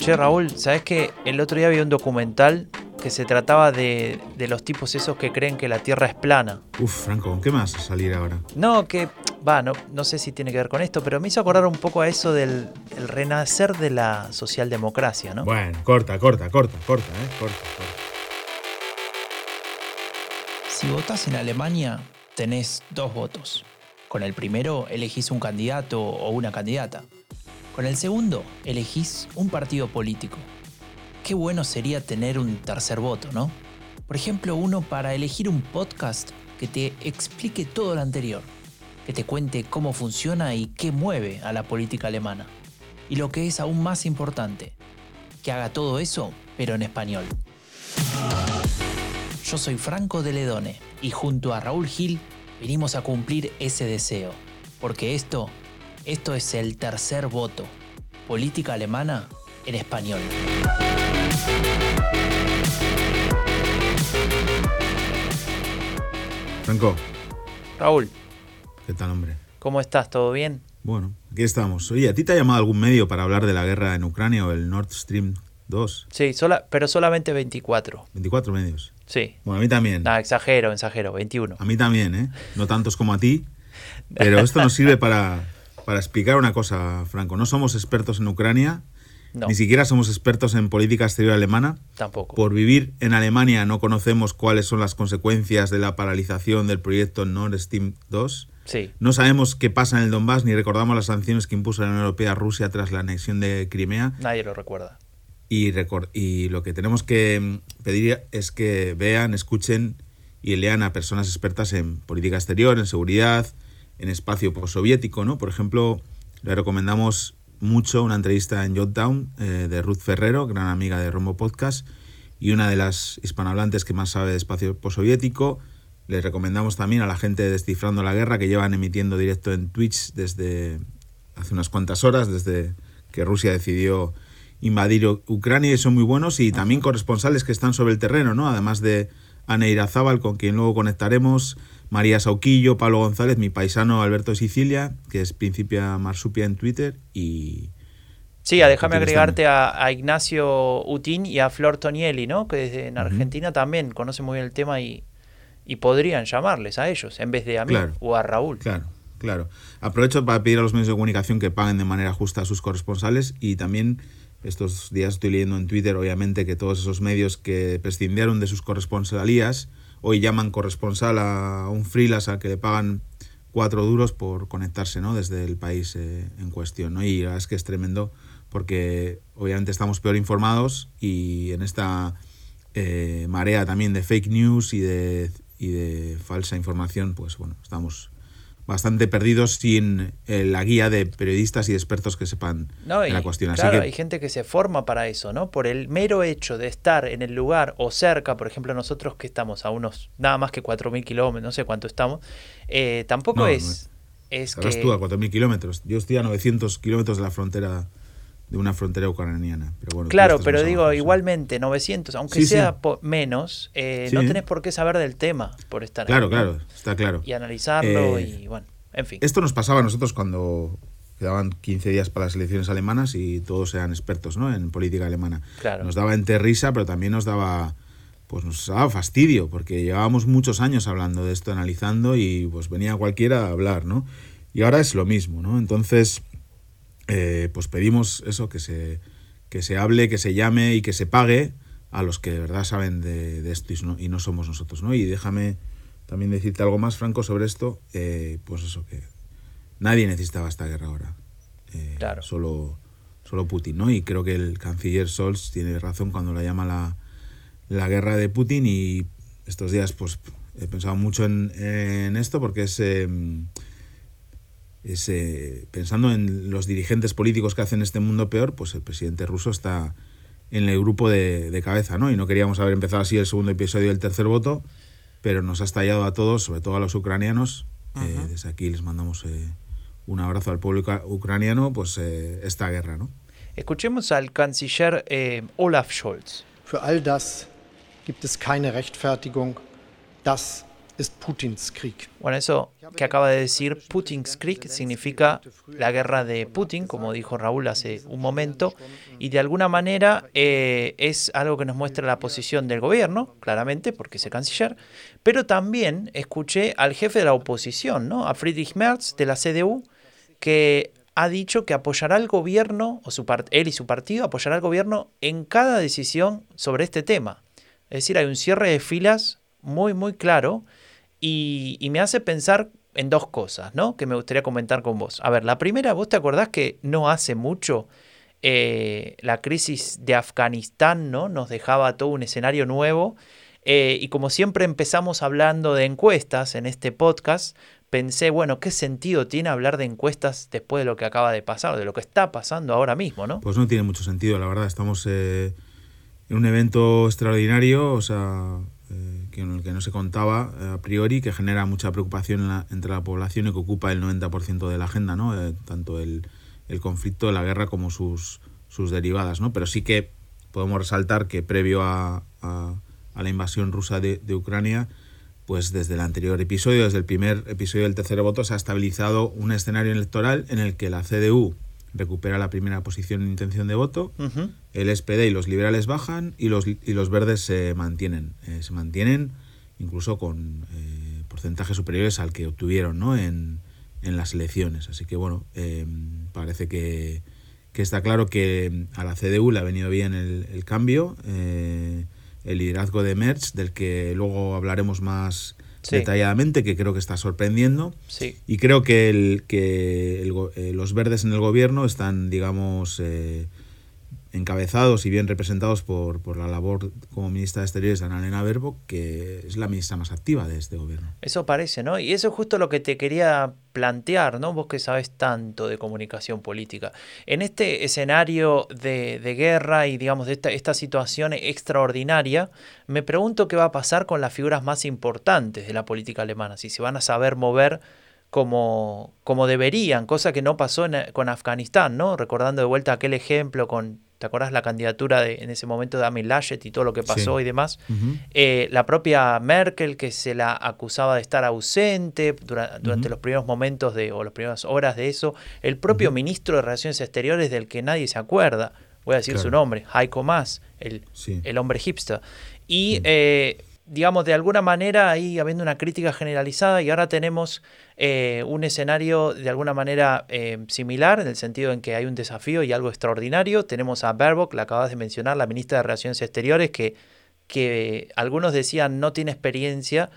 Che, Raúl, ¿sabes que el otro día había un documental que se trataba de, de los tipos esos que creen que la Tierra es plana? Uf, Franco, ¿con qué más salir ahora? No, que va, no, no sé si tiene que ver con esto, pero me hizo acordar un poco a eso del el renacer de la socialdemocracia, ¿no? Bueno, corta, corta, corta, corta, ¿eh? Corta, corta. Si votás en Alemania, tenés dos votos. Con el primero elegís un candidato o una candidata. Con el segundo elegís un partido político. Qué bueno sería tener un tercer voto, ¿no? Por ejemplo, uno para elegir un podcast que te explique todo lo anterior, que te cuente cómo funciona y qué mueve a la política alemana. Y lo que es aún más importante, que haga todo eso, pero en español. Yo soy Franco de Ledone y junto a Raúl Gil vinimos a cumplir ese deseo, porque esto, esto es el tercer voto, política alemana en español. Franco, Raúl, ¿qué tal, hombre? ¿cómo estás? ¿Todo bien? Bueno, aquí estamos. Oye, ¿a ti te ha llamado algún medio para hablar de la guerra en Ucrania o el Nord Stream 2? Sí, sola, pero solamente 24. 24 medios. Sí. Bueno, a mí también. No, exagero, exagero, 21. A mí también, ¿eh? No tantos como a ti. Pero esto nos sirve para, para explicar una cosa, Franco. No somos expertos en Ucrania, No, ni siquiera somos expertos en política exterior alemana. tampoco. Por vivir en Alemania no conocemos cuáles son las consecuencias de la paralización del proyecto Nord Stream 2. Sí, No sabemos qué pasa en el Donbass ni recordamos las sanciones que impuso la Unión Europea a Rusia tras la anexión de Crimea. nadie lo recuerda. Y, y lo que tenemos que mm, pedir es que vean, escuchen y lean a personas expertas en política exterior, en seguridad, en espacio postsoviético, ¿no? Por ejemplo, le recomendamos mucho una entrevista en Jotdown eh, de Ruth Ferrero, gran amiga de Rombo Podcast, y una de las hispanohablantes que más sabe de espacio postsoviético. Les recomendamos también a la gente de Descifrando la Guerra, que llevan emitiendo directo en Twitch desde hace unas cuantas horas, desde que Rusia decidió invadir Ucrania, y son muy buenos, y también corresponsales que están sobre el terreno, ¿no? Además de Ana Irazábal, con quien luego conectaremos, María Sauquillo, Pablo González, mi paisano Alberto Sicilia, que es Principia Marsupia en Twitter, y... Sí, a déjame agregarte a, a Ignacio Utín y a Flor Tonieli, ¿no? Que desde en. Argentina también conocen muy bien el tema y, y podrían llamarles a ellos en vez de a mí Claro. o a Raúl. Claro, claro. Aprovecho para pedir a los medios de comunicación que paguen de manera justa a sus corresponsales y también estos días estoy leyendo en Twitter, obviamente, que todos esos medios que prescindieron de sus corresponsalías hoy llaman corresponsal a un freelance al que le pagan cuatro duros por conectarse ¿no? desde el país eh, en cuestión. ¿no? Y la verdad es que es tremendo porque obviamente estamos peor informados y en esta eh, marea también de fake news y de, y de falsa información, pues bueno, estamos bastante perdidos sin eh, la guía de periodistas y de expertos que sepan No, de y, la cuestión. Así claro, que hay gente que se forma para eso, ¿no? Por el mero hecho de estar en el lugar o cerca, por ejemplo, nosotros que estamos a unos nada más que 4.000 kilómetros, no sé cuánto estamos, eh, tampoco No, no es, es que... tú a 4.000 kilómetros. Yo estoy a 900 kilómetros de la frontera, de una frontera ucraniana. Pero bueno, tú Claro, pero digo, igualmente, 900, aunque Sí, sea menos, eh, Sí. no tenés por qué saber del tema por estar Claro, claro, está claro. Y analizarlo Eh, y bueno, en fin. Esto nos pasaba a nosotros cuando quedaban 15 días para las elecciones alemanas y todos eran expertos ¿no? en política alemana. Claro. Nos daba entre risa, pero también nos daba pues nos daba fastidio, porque llevábamos muchos años hablando de esto, analizando, y pues venía cualquiera a hablar, ¿no? Y ahora es lo mismo, ¿no? Entonces, eh, pues pedimos eso, que se, que se hable, que se llame y que se pague a los que de verdad saben de, de esto y no, y no somos nosotros, ¿no? Y déjame también decirte algo más, Franco, sobre esto, eh, pues eso, que nadie necesitaba esta guerra ahora. Eh, Claro. Solo, solo Putin, ¿no? Y creo que el canciller Scholz tiene razón cuando la llama la, la guerra de Putin y estos días pues he pensado mucho en, en esto porque es, eh, es eh, pensando en los dirigentes políticos que hacen este mundo peor, pues el presidente ruso está en el grupo de, de cabeza, ¿no? Y no queríamos haber empezado así el segundo episodio del tercer voto, pero nos ha estallado a todos, sobre todo a los ucranianos. Eh, desde aquí les mandamos eh, un abrazo al pueblo ucra- ucraniano, pues eh, esta guerra, ¿no? Escuchemos al canciller eh, Olaf Scholz. Für all das gibt es keine Rechtfertigung. Das Bueno, eso que acaba de decir Putin's Krieg significa la guerra de Putin, como dijo Raúl hace un momento, y de alguna manera eh, es algo que nos muestra la posición del gobierno, claramente, porque es el canciller, pero también escuché al jefe de la oposición, ¿no? a Friedrich Merz de la CDU, que ha dicho que apoyará al gobierno, o su él y su partido apoyará al gobierno en cada decisión sobre este tema. Es decir, hay un cierre de filas muy, muy claro y, me hace pensar en dos cosas, ¿no? Que me gustaría comentar con vos. A ver, la primera, ¿vos te acordás que no hace mucho eh, la crisis de Afganistán, ¿no? Nos dejaba todo un escenario nuevo. Eh, y como siempre empezamos hablando de encuestas en este podcast, pensé, bueno, ¿qué sentido tiene hablar de encuestas después de lo que acaba de pasar, de lo que está pasando ahora mismo, ¿no? Pues no tiene mucho sentido, la verdad. Estamos eh, en un evento extraordinario, o sea, eh, en el que no se contaba eh, a priori, que genera mucha preocupación entre la población y que ocupa el 90% de la agenda, ¿no? tanto el, el, conflicto, la guerra como sus, sus derivadas, ¿no? Pero sí que podemos resaltar que previo a, a, la invasión rusa de, de Ucrania, pues desde el anterior episodio, desde el primer episodio del tercer voto, se ha estabilizado un escenario electoral en el que la CDU recupera la primera posición en intención de voto, el SPD y los liberales bajan y los, y los verdes se mantienen. Eh, se mantienen incluso con eh, porcentajes superiores al que obtuvieron ¿no? en, en, las elecciones. Así que bueno, eh, parece que, que, está claro que a la CDU le ha venido bien el, el cambio el liderazgo de Merch, del que luego hablaremos más detalladamente, que creo que está sorprendiendo. Y creo que, el, que eh, los verdes en el gobierno están, digamos, eh, encabezados y bien representados por, por la labor como ministra de Exteriores de Annalena Baerbock, que es la ministra más activa de este gobierno. Eso parece, ¿no? Y eso es justo lo que te quería plantear, ¿no? Vos que sabes tanto de comunicación política. En este escenario de, de guerra y, digamos, de esta, esta situación extraordinaria, me pregunto qué va a pasar con las figuras más importantes de la política alemana, si se van a saber mover como, como deberían, cosa que no pasó con Afganistán, ¿no? Recordando de vuelta aquel ejemplo con ¿Te acordás la candidatura de, en ese momento de Amy Laschet y todo lo que pasó y demás? Eh, la propia Merkel, que se la acusaba de estar ausente durante los primeros momentos de, o las primeras horas de eso. El propio ministro de Relaciones Exteriores, del que nadie se acuerda, voy a decir su nombre, Heiko Maas, el, el hombre hipster. Y eh, digamos, de alguna manera ahí habiendo una crítica generalizada y ahora tenemos eh, un escenario de alguna manera eh, similar en el sentido en que hay un desafío y algo extraordinario. Tenemos a Baerbock, la acabas de mencionar, la ministra de Relaciones Exteriores, que, que algunos decían no tiene experiencia.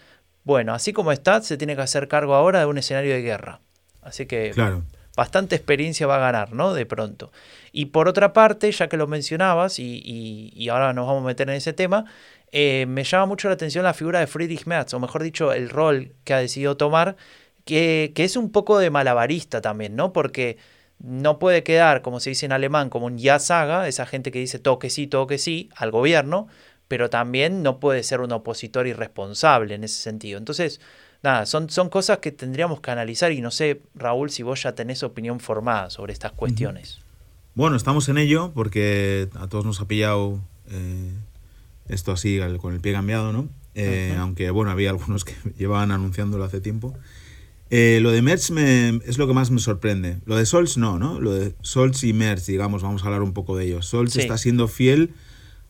Bueno, así como está, se tiene que hacer cargo ahora de un escenario de guerra. Así que claro. bastante experiencia va a ganar, ¿no? De pronto. Y por otra parte, ya que lo mencionabas, y, y ahora nos vamos a meter en ese tema, eh, me llama mucho la atención la figura de Friedrich Merz, o mejor dicho, el rol que ha decidido tomar, que, que, es un poco de malabarista también, ¿no? Porque no puede quedar, como se dice en alemán, como un ya saga, esa gente que dice todo que sí, todo que sí, al gobierno, pero también no puede ser un opositor irresponsable en ese sentido. Entonces, nada, son, son cosas que tendríamos que analizar y no sé, Raúl, si vos ya tenés opinión formada sobre estas cuestiones. Bueno, estamos en ello porque a todos nos ha pillado eh, esto así con el pie cambiado, ¿no? Eh, aunque bueno, había algunos que llevaban anunciándolo hace tiempo. Eh, lo de Merch me, es lo que más me sorprende. Lo de Sols no, ¿no? Lo de Sols y Merch, digamos, vamos a hablar un poco de ellos. Sols está siendo fiel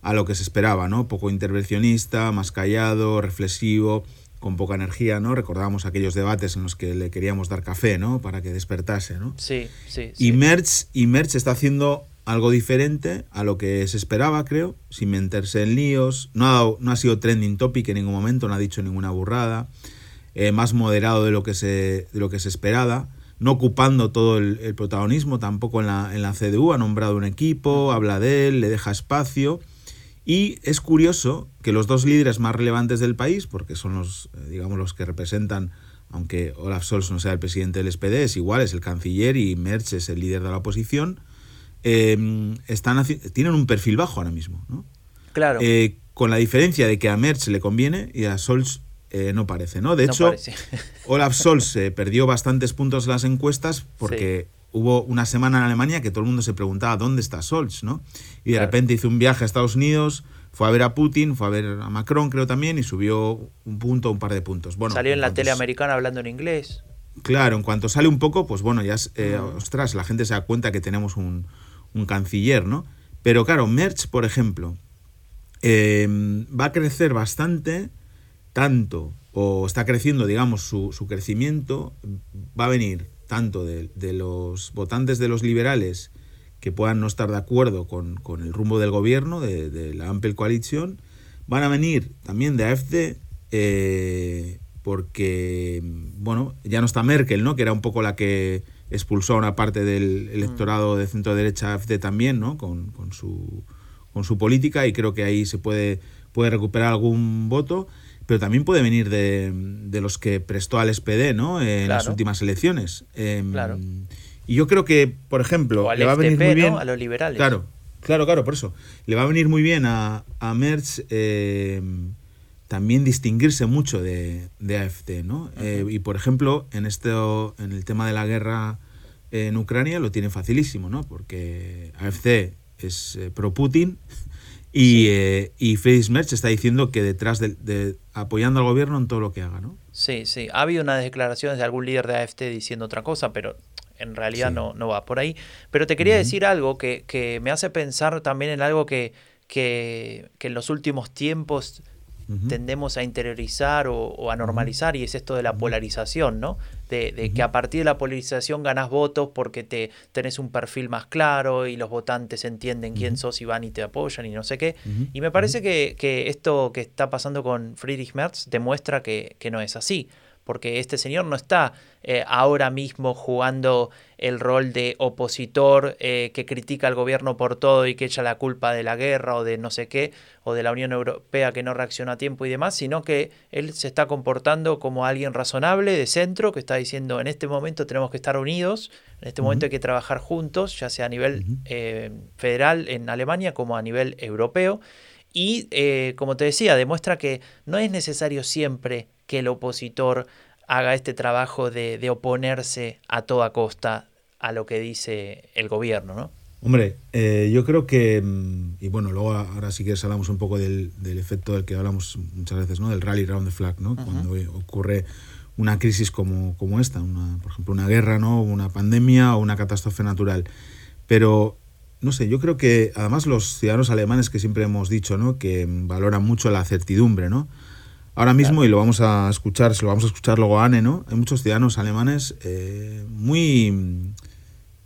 a lo que se esperaba, ¿no? Poco intervencionista, más callado, reflexivo, con poca energía, ¿no? Recordábamos aquellos debates en los que le queríamos dar café, ¿no? Para que despertase, ¿no? Sí, sí. Y Merch, y Merch está haciendo algo diferente a lo que se esperaba, creo, sin meterse en líos. No ha, no ha sido trending topic en ningún momento, no ha dicho ninguna burrada. Eh, más moderado de lo que se, de lo que se esperaba. No ocupando todo el, protagonismo tampoco en la, en la CDU. Ha nombrado un equipo, habla de él, le deja espacio. Y es curioso que los dos líderes más relevantes del país, porque son los, eh, digamos, los que representan, aunque Olaf Scholz no sea el presidente del SPD, es igual, es el canciller y Merz es el líder de la oposición, Em, están, tienen un perfil bajo ahora mismo. ¿no? Claro. Eh, con la diferencia de que a Merz le conviene y a Sols eh, no parece. ¿no? De hecho, Olaf Scholz eh, perdió bastantes puntos en las encuestas porque hubo una semana en Alemania que todo el mundo se preguntaba dónde está Scholz. ¿no? Y de repente hizo un viaje a Estados Unidos, fue a ver a Putin, fue a ver a Macron, creo también, y subió un punto, un par de puntos. Bueno, Salió en la tele americana hablando en inglés. Claro, en cuanto sale un poco, pues bueno, ya, es, eh, ostras, la gente se da cuenta que tenemos un, un canciller, ¿no? Pero claro, Merch, por ejemplo, eh, va a crecer bastante, tanto, o está creciendo, digamos, su, su crecimiento, va a venir tanto de, de los votantes de los liberales que puedan no estar de acuerdo con, con el rumbo del gobierno, de, de la Ampel Coalition, van a venir también de AFD, eh, porque, bueno, ya no está Merkel, ¿no? Que era un poco la que expulsó a una parte del electorado de centro derecha AFD también, ¿no? Con, con su, con su política y creo que ahí se puede, puede recuperar algún voto, pero también puede venir de, de los que prestó al SPD, ¿no? En las últimas elecciones. Em, Claro. Y yo creo que, por ejemplo, le va a venir muy bien ¿no? A los liberales. Claro, claro, claro, por eso. Le va a venir muy bien a, a Merz eh, también distinguirse mucho de, de AFD, ¿no? Eh, y por ejemplo, en esto, en el tema de la guerra en Ucrania lo tiene facilísimo, ¿no? Porque AFD es eh, pro Putin y, eh, y Friedrich Merz está diciendo que detrás de, de- apoyando al gobierno en todo lo que haga, ¿no? Sí, sí. Ha habido unas declaraciones de algún líder de AFT diciendo otra cosa, pero en realidad Sí. no, no va por ahí. Pero te quería decir algo que, que me hace pensar también en algo que, que, que en los últimos tiempos Tendemos a interiorizar o, o a normalizar y es esto de la polarización, ¿no? De, de que a partir de la polarización ganas votos porque te tenés un perfil más claro y los votantes entienden quién sos y van y te apoyan y no sé qué. Y me parece que, que esto que está pasando con Friedrich Merz demuestra que, que no es así. Porque este señor no está eh, ahora mismo jugando el rol de opositor eh, que critica al gobierno por todo y que echa la culpa de la guerra o de no sé qué, o de la Unión Europea que no reacciona a tiempo y demás, sino que él se está comportando como alguien razonable, de centro, que está diciendo en este momento tenemos que estar unidos, en este momento hay que trabajar juntos, ya sea a nivel eh, federal en Alemania como a nivel europeo. Y como te decía, demuestra que no es necesario siempre que el opositor haga este trabajo de, de oponerse a toda costa a lo que dice el gobierno, ¿no? Hombre, eh, yo creo que, mm, y bueno, luego ahora sí que hablamos un poco del, del efecto del que hablamos muchas veces, ¿no? Del rally round the flag, ¿no? Cuando ocurre una crisis como, como esta, una, por ejemplo, una guerra, ¿no? Una pandemia o una catástrofe natural. Pero, no sé, yo creo que además los ciudadanos alemanes que siempre hemos dicho, ¿no? Que valoran mucho la certidumbre, ¿no? Ahora mismo, y lo vamos a escuchar, se lo vamos a escuchar luego a Anne, ¿no? Hay muchos ciudadanos alemanes eh, muy,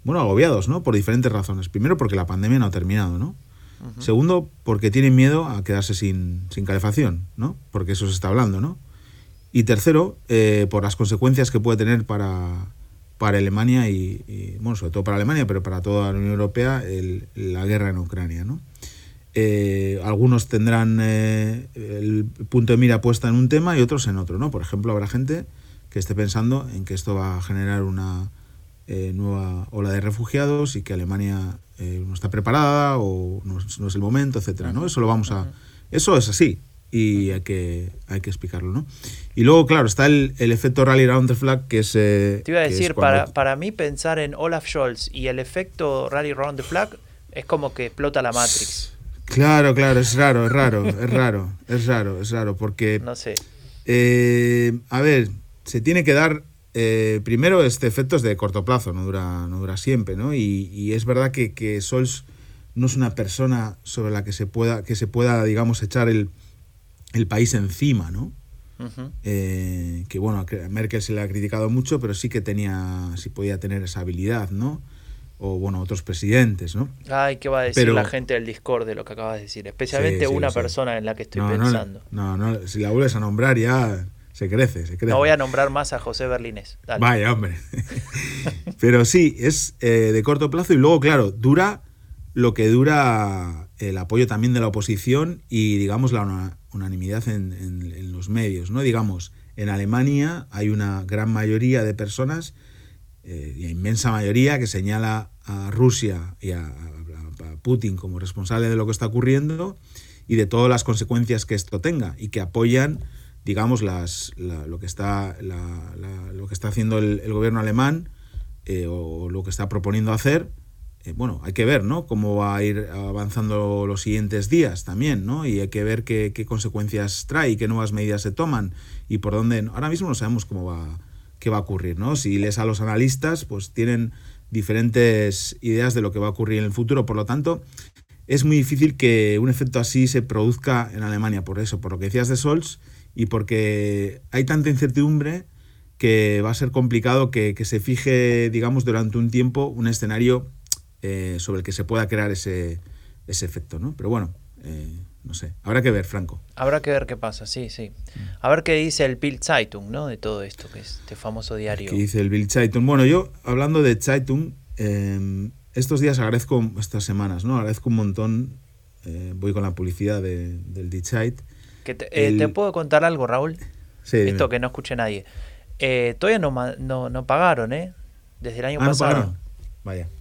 bueno, agobiados, ¿no? Por diferentes razones. Primero, porque la pandemia no ha terminado, ¿no? Segundo, porque tienen miedo a quedarse sin, sin calefacción, ¿no? Porque eso se está hablando, ¿no? Y tercero, eh, por las consecuencias que puede tener para, para Alemania y, y, bueno, sobre todo para Alemania, pero para toda la Unión Europea, el- la guerra en Ucrania, ¿no? Eh, algunos tendrán eh, el punto de mira puesta en un tema y otros en otro, ¿no? Por ejemplo, habrá gente que esté pensando en que esto va a generar una eh, nueva ola de refugiados y que Alemania no está preparada o no, es- no es el momento, etcétera, ¿no? Eso lo vamos a... Eso es así y hay que, hay que explicarlo, ¿no? Y luego, claro, está el, el efecto rally round the flag, que es... Te iba a decir, cuando- para, para mí pensar en Olaf Scholz y el efecto Rally Round the Flag es como que explota la Matrix. Claro, claro, es raro, es raro, es raro, es raro, es raro, porque... No sé. Eh, a ver, se tiene que dar. eh, primero, este efecto es de corto plazo, no dura, no dura siempre, ¿no? Y, y es verdad que, que Sols no es una persona sobre la que se pueda, que se pueda, digamos, echar el, el país encima, ¿no? Eh, que bueno, a Merkel se le ha criticado mucho, pero sí que tenía, sí podía tener esa habilidad, ¿no? O bueno, otros presidentes, ¿no? Ay, ¿qué va a decir Pero- la gente del Discord de lo que acabas de decir? Especialmente Sí, sí, una persona en la que estoy no, no, pensando. no, no, si la vuelves a nombrar ya se crece, se crece. No voy a nombrar más a José Berlinés. Dale. Vaya, hombre. Pero sí, es eh, de corto plazo y luego, claro, dura lo que dura el apoyo también de la oposición y, digamos, la una- unanimidad en, en- en los medios, ¿no? Digamos, en Alemania hay una gran mayoría de personas, eh, y inmensa mayoría, que señala a Rusia y a, a- a Putin como responsable de lo que está ocurriendo y de todas las consecuencias que esto tenga y que apoyan digamos las, la- lo que está la- la- lo que está haciendo el, el gobierno alemán eh, o lo que está proponiendo hacer eh, bueno, hay que ver, ¿no? Cómo va a ir avanzando los siguientes días también, ¿no? Y hay que ver qué, consecuencias trae qué nuevas medidas se toman y por dónde. Ahora mismo no sabemos cómo va, qué va a ocurrir, ¿no? Si lees a los analistas, pues tienen diferentes ideas de lo que va a ocurrir en el futuro. Por lo tanto, es muy difícil que un efecto así se produzca en Alemania, por eso, por lo que decías de Sols y porque hay tanta incertidumbre que va a ser complicado que, que se fije, digamos, durante un tiempo un escenario eh, sobre el que se pueda crear ese, ese efecto, ¿no? Pero bueno, eh, no sé, habrá que ver, Franco. Habrá que ver qué pasa, sí, sí. A ver qué dice el Bild Zeitung, ¿no? De todo esto, que es este famoso diario. ¿Qué dice el Bild Zeitung? Bueno, yo, hablando de Zeitung, em, estos días agradezco, estas semanas, ¿no? Agradezco un montón, eh, voy con la publicidad del Die Zeit. Que te, puedo contar algo, Raúl? Sí, Esto que no escuche nadie. todavía no, no, no, pagaron, ¿eh? Desde el año ah, pasado.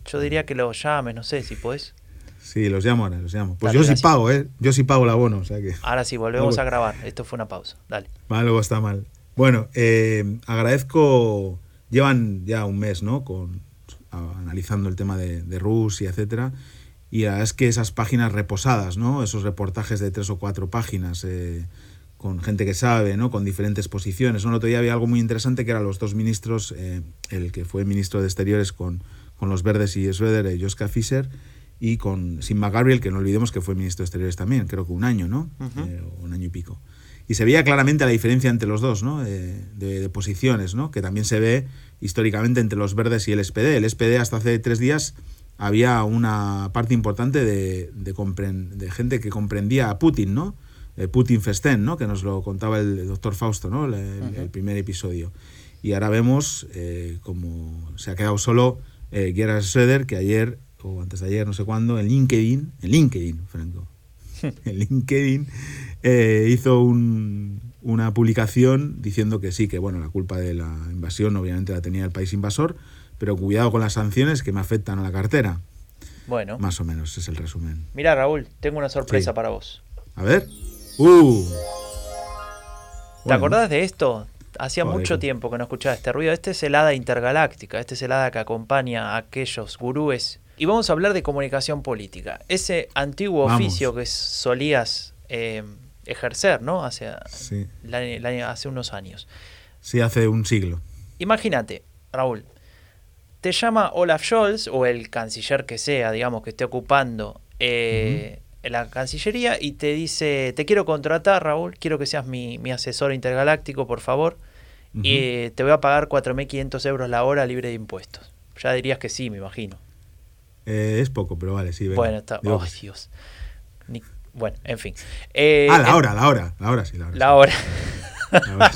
Yo diría que los llames, no sé si puedes. Sí, los llamo ahora, los llamo. Pues yo sí pago, ¿eh? Yo sí pago el abono, o sea que... Ahora sí, volvemos a grabar. Esto fue una pausa. Dale. Vale, luego está mal. Bueno, eh, agradezco... Llevan ya un mes, ¿no? Con, analizando el tema de, Rusia, etcétera. Y es que esas páginas reposadas, ¿no? Esos reportajes de tres o cuatro páginas... Eh, con gente que sabe, ¿no? con diferentes posiciones. Un otro día había algo muy interesante que eran los dos ministros, eh, el que fue ministro de Exteriores con, con los verdes y Schroeder y Joska Fischer, y con Simba Gabriel, que no olvidemos que fue ministro de Exteriores también, creo que un año, ¿no? Eh, un año y pico. Y se veía claramente la diferencia entre los dos, ¿no? De, posiciones, ¿no? Que también se ve históricamente entre los verdes y el SPD. El SPD hasta hace tres días había una parte importante de, de, gente que comprendía a Putin, ¿no? Eh, Putin Festen, ¿no? Que nos lo contaba el, doctor Fausto, ¿no? El, primer episodio. Y ahora vemos eh, como se ha quedado solo eh, Gerhard Schröder, que ayer, antes de ayer, no sé cuándo, en LinkedIn, en LinkedIn, Franco, en LinkedIn, eh, hizo una publicación diciendo que sí, que bueno, la culpa de la invasión obviamente la tenía el país invasor, pero cuidado con las sanciones que me afectan a la cartera. Bueno. Más o menos, es el resumen. Mira, Raúl, tengo una sorpresa para vos. A ver. ¡Uh! ¿Te acordás de esto? Hacía mucho tiempo que no escuchaba este ruido. Este es el hada intergaláctica, este es el hada que acompaña a aquellos gurúes. Y vamos a hablar de comunicación política. Ese antiguo oficio que solías eh, ejercer, ¿no? Hace, hace unos años. Sí, hace un siglo. Imagínate, Raúl, te llama Olaf Scholz, o el canciller que sea, digamos, que esté ocupando eh, la Cancillería y te dice, te quiero contratar, Raúl, quiero que seas mi, asesor intergaláctico, por favor, y te voy a pagar 4.500 euros la hora libre de impuestos. Ya dirías que sí, me imagino. Eh, es poco, pero vale, sí. Bueno, está... Oh, Dios. bueno, en fin. Eh, ah, la hora, la hora, la hora sí, la hora. La hora.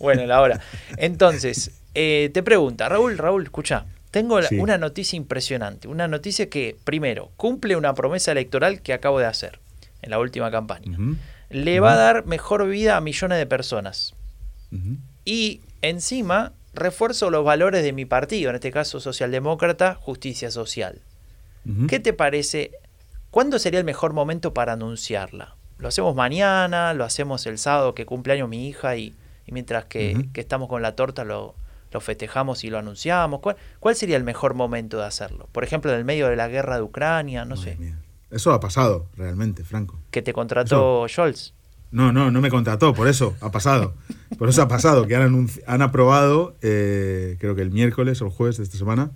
bueno, la hora. Entonces, eh, te pregunta, Raúl, Raúl, escucha, tengo una noticia impresionante, una noticia que, primero, cumple una promesa electoral que acabo de hacer en la última campaña. Le va a dar mejor vida a millones de personas. Y encima refuerzo los valores de mi partido, en este caso socialdemócrata, justicia social. ¿Qué te parece? ¿Cuándo sería el mejor momento para anunciarla? ¿Lo hacemos mañana? ¿Lo hacemos el sábado que cumpleaños mi hija y, mientras que, que, estamos con la torta lo, lo festejamos y lo anunciamos? ¿Cuál, sería el mejor momento de hacerlo? Por ejemplo, en el medio de la guerra de Ucrania, no sé. Eso ha pasado realmente, Franco. ¿Que te contrató Scholz? No, no, no me contrató, por eso ha pasado. Por eso ha pasado, que han, han aprobado, eh, creo que el miércoles o el jueves de esta semana,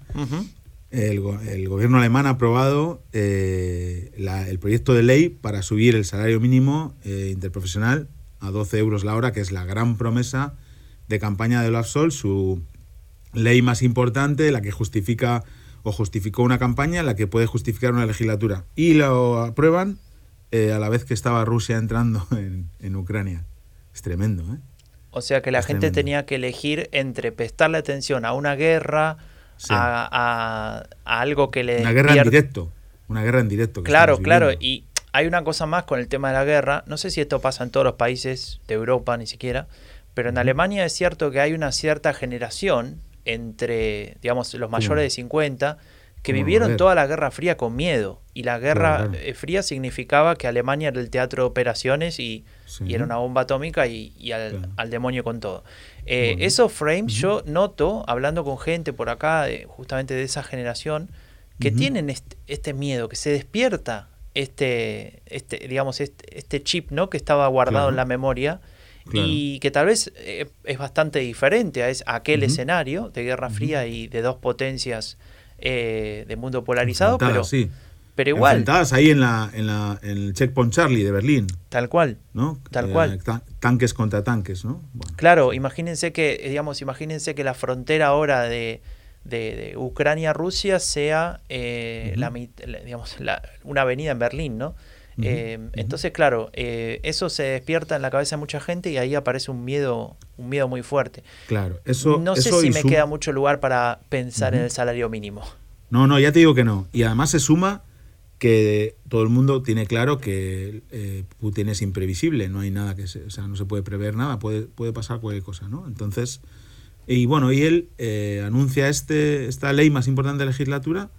el, gobierno alemán ha aprobado eh, el proyecto de ley para subir el salario mínimo eh, interprofesional a 12 euros la hora, que es la gran promesa de campaña de Olaf Scholz, su ley más importante, la que justifica o justificó una campaña, la que puede justificar una legislatura. Y lo aprueban eh, a la vez que estaba Rusia entrando en, Ucrania. Es tremendo, ¿eh? O sea que la gente tenía que elegir entre prestarle atención a una guerra, a, algo que le... Una guerra en directo. Una guerra en directo. claro, claro. Y hay una cosa más con el tema de la guerra. No sé si esto pasa en todos los países de Europa, ni siquiera. Pero en Alemania es cierto que hay una cierta generación entre, digamos, los mayores de 50 que vivieron toda la Guerra Fría con miedo. Y la Guerra eh, Fría significaba que Alemania era el teatro de operaciones y, era una bomba atómica y, al, demonio con todo. Eh, esos frames yo noto, hablando con gente por acá, justamente de esa generación, que tienen este, este, miedo, que se despierta este, este digamos, este, este chip, ¿no? Que estaba guardado en la memoria y que tal vez eh, es bastante diferente a, aquel escenario de Guerra Fría y de dos potencias eh, de mundo polarizado, pero, sí. pero igual. Enfrentadas ahí en, la, en, la, en el checkpoint Charlie de Berlín. Tal cual. ¿no? Tal cual. Eh, tanques contra tanques, ¿no? Claro, imagínense que, digamos, imagínense que la frontera ahora de, de, Ucrania-Rusia sea la, digamos, una avenida en Berlín, ¿no? Eh, entonces, claro, eh, eso se despierta en la cabeza de mucha gente y ahí aparece un miedo, un miedo muy fuerte. Claro, eso. No sé si me queda mucho lugar para pensar en el salario mínimo. No, no, ya te digo que no. Y además se suma que todo el mundo tiene claro que eh, Putin es imprevisible, no hay nada que se, o sea, no se puede prever nada, puede, puede pasar cualquier cosa, ¿no? Entonces, y bueno, y él anuncia este, esta ley más importante de la legislatura,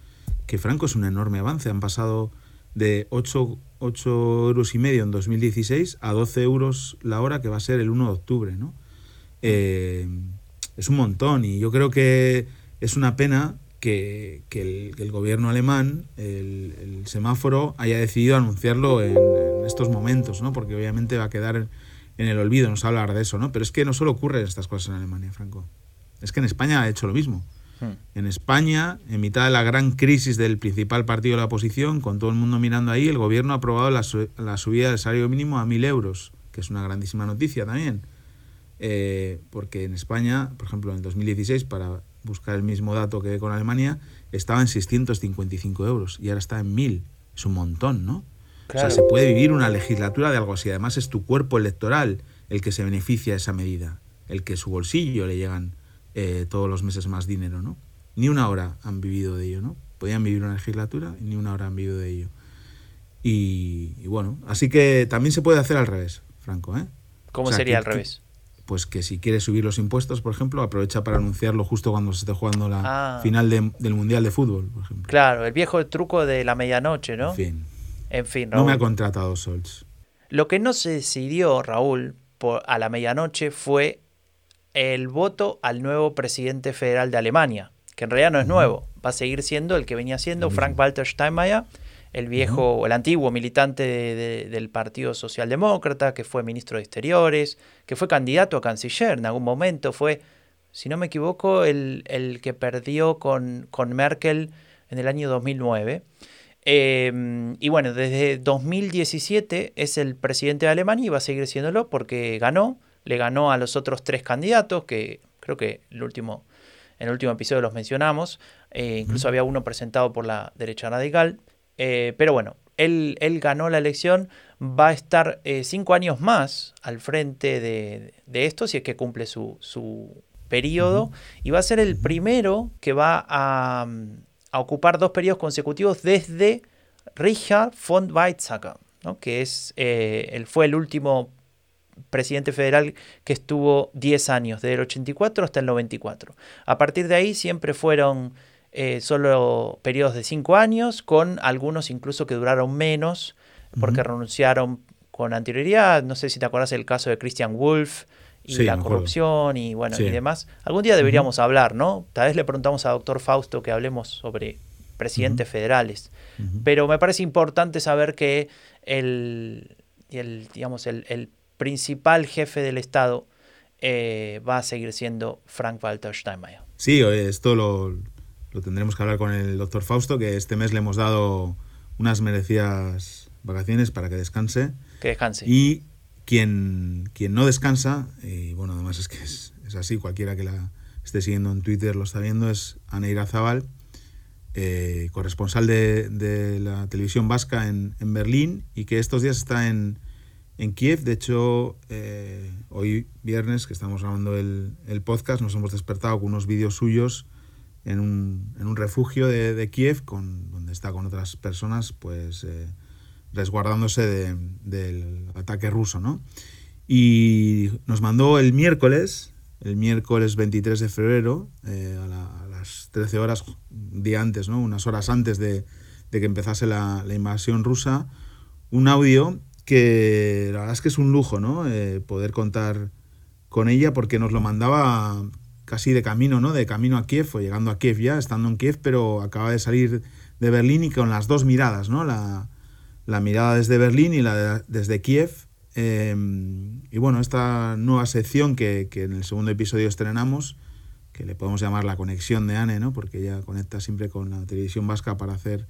que Franco es un enorme avance, han pasado de 8, 8 euros y medio en 2016 a 12 euros la hora que va a ser el 1 de octubre, ¿no? Eh, es un montón y yo creo que es una pena que, el, gobierno alemán, el, semáforo, haya decidido anunciarlo en, estos momentos, ¿no? Porque obviamente va a quedar en el olvido, no se hablar de eso, ¿no? Pero es que no solo ocurren estas cosas en Alemania, Franco. Es que en España ha hecho lo mismo. Hmm. En España, en mitad de la gran crisis del principal partido de la oposición, con todo el mundo mirando ahí, el gobierno ha aprobado la, subida del salario mínimo a 1.000 euros, que es una grandísima noticia también. Eh, porque en España, por ejemplo, en el 2016, para buscar el mismo dato que con Alemania, estaba en 655 euros y ahora está en 1.000. Es un montón, ¿no? O sea, se puede vivir una legislatura de algo así. Además, es tu cuerpo electoral el que se beneficia de esa medida, el que su bolsillo le llegan eh, todos los meses más dinero, ¿no? Ni una hora han vivido de ello, ¿no? Podían vivir una legislatura y ni una hora han vivido de ello. Y, bueno, así que también se puede hacer al revés, Franco, ¿eh? ¿Cómo sería al revés? pues que si quieres subir los impuestos, por ejemplo, aprovecha para anunciarlo justo cuando se esté jugando la ah. final del Mundial de Fútbol, por ejemplo. Claro, el viejo truco de la medianoche, ¿no? En fin. En fin, No me ha contratado Solz. Lo que no se decidió, Raúl, por, a la medianoche fue el voto al nuevo presidente federal de Alemania, que en realidad no es nuevo, va a seguir siendo el que venía siendo Frank-Walter Steinmeier, el viejo, el antiguo militante del Partido Socialdemócrata, que fue ministro de Exteriores, que fue candidato a canciller en algún momento, fue, si no me equivoco, el, que perdió con, con, Merkel en el año 2009. Em, y bueno, desde 2017 es el presidente de Alemania y va a seguir siéndolo porque ganó le ganó a los otros tres candidatos, que creo que el último, en el último episodio los mencionamos, eh, incluso había uno presentado por la derecha radical, eh, pero bueno, él, él, ganó la elección, va a estar eh, cinco años más al frente de, esto, si es que cumple su, su periodo, y va a ser el primero que va a, a ocupar dos periodos consecutivos desde Richard von Weizsäcker, ¿no? que es, él fue el último presidente federal que estuvo 10 años, desde el 84 hasta el 94. A partir de ahí siempre fueron eh, solo periodos de 5 años, con algunos incluso que duraron menos, porque renunciaron con anterioridad. No sé si te acuerdas del caso de Christian Wolf y la corrupción y bueno y demás. Algún día deberíamos hablar, ¿no? Tal vez le preguntamos a doctor Fausto que hablemos sobre presidentes federales. Pero me parece importante saber que el, el digamos, el, el principal jefe del Estado eh, va a seguir siendo Frank-Walter Steinmeier. Sí, esto lo, tendremos que hablar con el doctor Fausto, que este mes le hemos dado unas merecidas vacaciones para que descanse. Que descanse. Y quien, quien no descansa, y bueno, además es que es, así, cualquiera que la esté siguiendo en Twitter lo está viendo, es Aneira Zabal, eh, corresponsal de, la televisión vasca en, en Berlín y que estos días está en, en Kiev. De hecho, eh, hoy viernes que estamos grabando el, podcast, nos hemos despertado con unos vídeos suyos en un, en un refugio de, Kiev, con, donde está con otras personas, pues eh, resguardándose del ataque ruso, ¿no? Y nos mandó el miércoles, el miércoles 23 de febrero, eh, a, las 13 horas, un día antes, ¿no? Unas horas antes de, que empezase la, la invasión rusa, un audio que la verdad es que es un lujo, ¿no? Eh, poder contar con ella porque nos lo mandaba casi de camino, ¿no? De camino a Kiev o llegando a Kiev ya, estando en Kiev, pero acaba de salir de Berlín y con las dos miradas, ¿no? La, mirada desde Berlín y la desde Kiev. Em, y bueno, esta nueva sección que, que, en el segundo episodio estrenamos, que le podemos llamar la conexión de Anne, ¿no? Porque ella conecta siempre con la televisión vasca para hacer,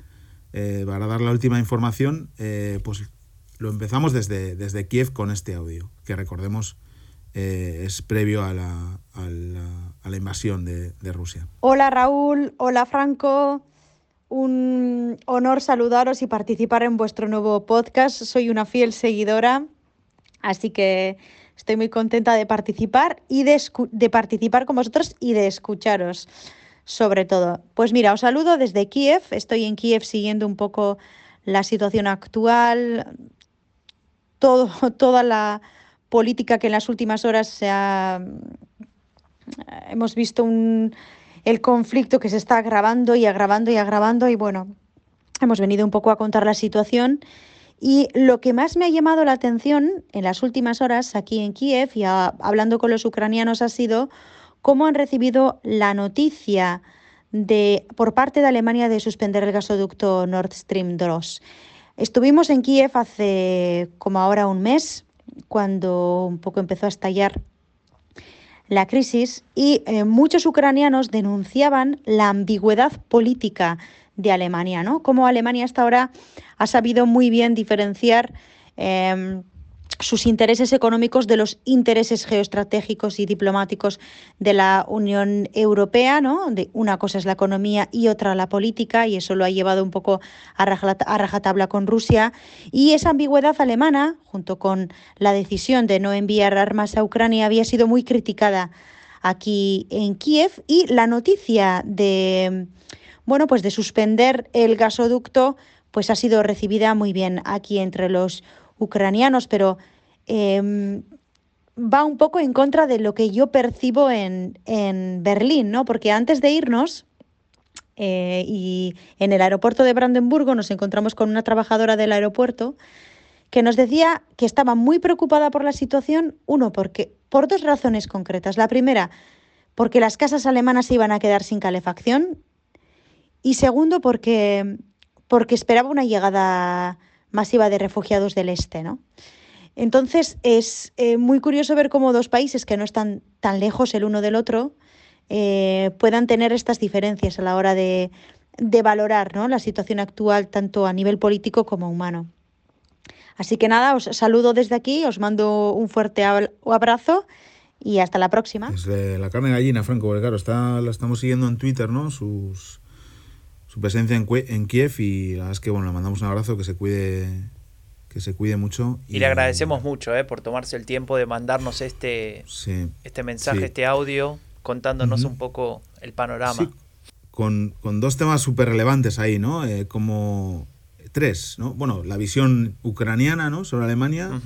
eh, para dar la última información, eh, pues lo empezamos desde, desde Kiev con este audio, que recordemos eh, es previo a la, a la, a la invasión de, de, Rusia. Hola Raúl, hola Franco, un honor saludaros y participar en vuestro nuevo podcast. Soy una fiel seguidora, así que estoy muy contenta de participar y de, de participar con vosotros y de escucharos sobre todo. Pues mira, os saludo desde Kiev, estoy en Kiev siguiendo un poco la situación actual, toda la política que en las últimas horas se ha, hemos visto un, el conflicto que se está agravando y agravando y agravando y bueno, hemos venido un poco a contar la situación y lo que más me ha llamado la atención en las últimas horas aquí en Kiev y hablando con los ucranianos ha sido cómo han recibido la noticia de por parte de Alemania de suspender el gasoducto Nord Stream 2. Estuvimos en Kiev hace como ahora un mes cuando un poco empezó a estallar la crisis y eh, muchos ucranianos denunciaban la ambigüedad política de Alemania, ¿no? Cómo Alemania hasta ahora ha sabido muy bien diferenciar em, sus intereses económicos de los intereses geoestratégicos y diplomáticos de la Unión Europea, ¿no? De una cosa es la economía y otra la política, y eso lo ha llevado un poco a, rajatabla con Rusia. Y esa ambigüedad alemana, junto con la decisión de no enviar armas a Ucrania, había sido muy criticada aquí en Kiev. Y la noticia de bueno, pues de suspender el gasoducto, pues ha sido recibida muy bien aquí entre los ucranianos, pero em, va un poco en contra de lo que yo percibo en, en Berlín, ¿no? Porque antes de irnos, eh, y en el aeropuerto de Brandenburgo nos encontramos con una trabajadora del aeropuerto que nos decía que estaba muy preocupada por la situación, uno, porque por dos razones concretas. La primera, porque las casas alemanas se iban a quedar sin calefacción y segundo, porque, porque esperaba una llegada masiva de refugiados del este, ¿no? Entonces es eh, muy curioso ver cómo dos países que no están tan lejos el uno del otro eh, puedan tener estas diferencias a la hora de, de valorar ¿no? la situación actual tanto a nivel político como humano. Así que nada, os saludo desde aquí, os mando un fuerte abrazo y hasta la próxima. La carne gallina, Franco, porque claro, está, la estamos siguiendo en Twitter, ¿no? Sus, su presencia en, en Kiev y la verdad es que bueno, le mandamos un abrazo, que se cuide que se cuide mucho. Y, le agradecemos mucho eh, por tomarse el tiempo de mandarnos este, este mensaje, este audio, contándonos un poco el panorama. Con, con, dos temas súper relevantes ahí, ¿no? Eh, como tres, ¿no? Bueno, la visión ucraniana, ¿no? Sobre Alemania